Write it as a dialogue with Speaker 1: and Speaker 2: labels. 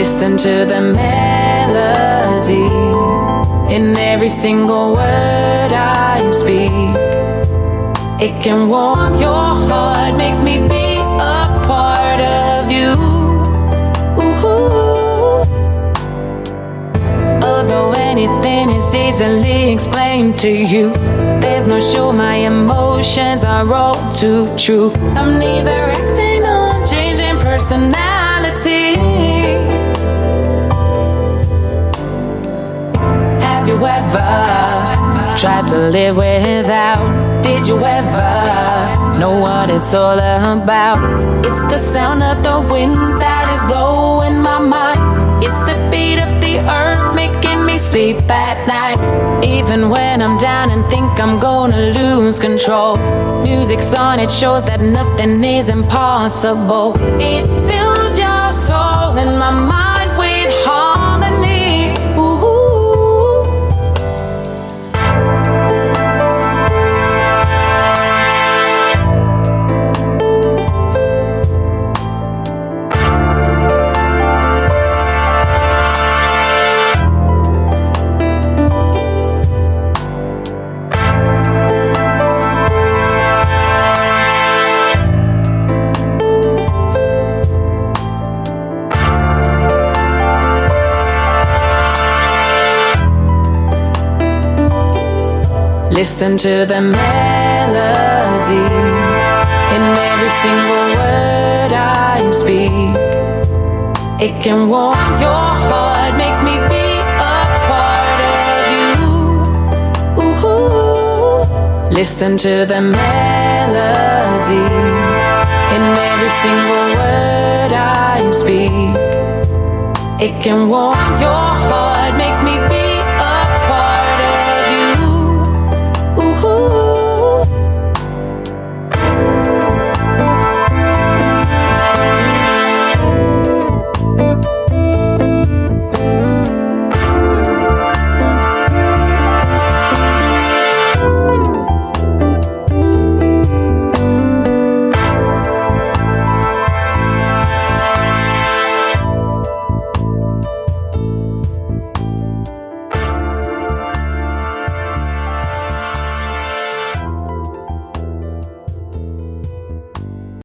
Speaker 1: Listen to the melody in every single word I speak. It can warm your heart, makes me be a part of you. Ooh. Although anything is easily explained to you, there's no show my emotions are all too true. I'm neither acting or changing personality. Ever tried to live without? Did you ever know what it's all about? It's the sound of the wind that is blowing my mind. It's the beat of the earth making me sleep at night. Even when I'm down and think I'm gonna lose control, music's on, it shows that nothing is impossible. It fills your soul and my mind Listen to the melody in every single word I speak. It can warm your heart, makes me be a part of you. Ooh. Listen to the melody in every single word I speak. It can warm your heart,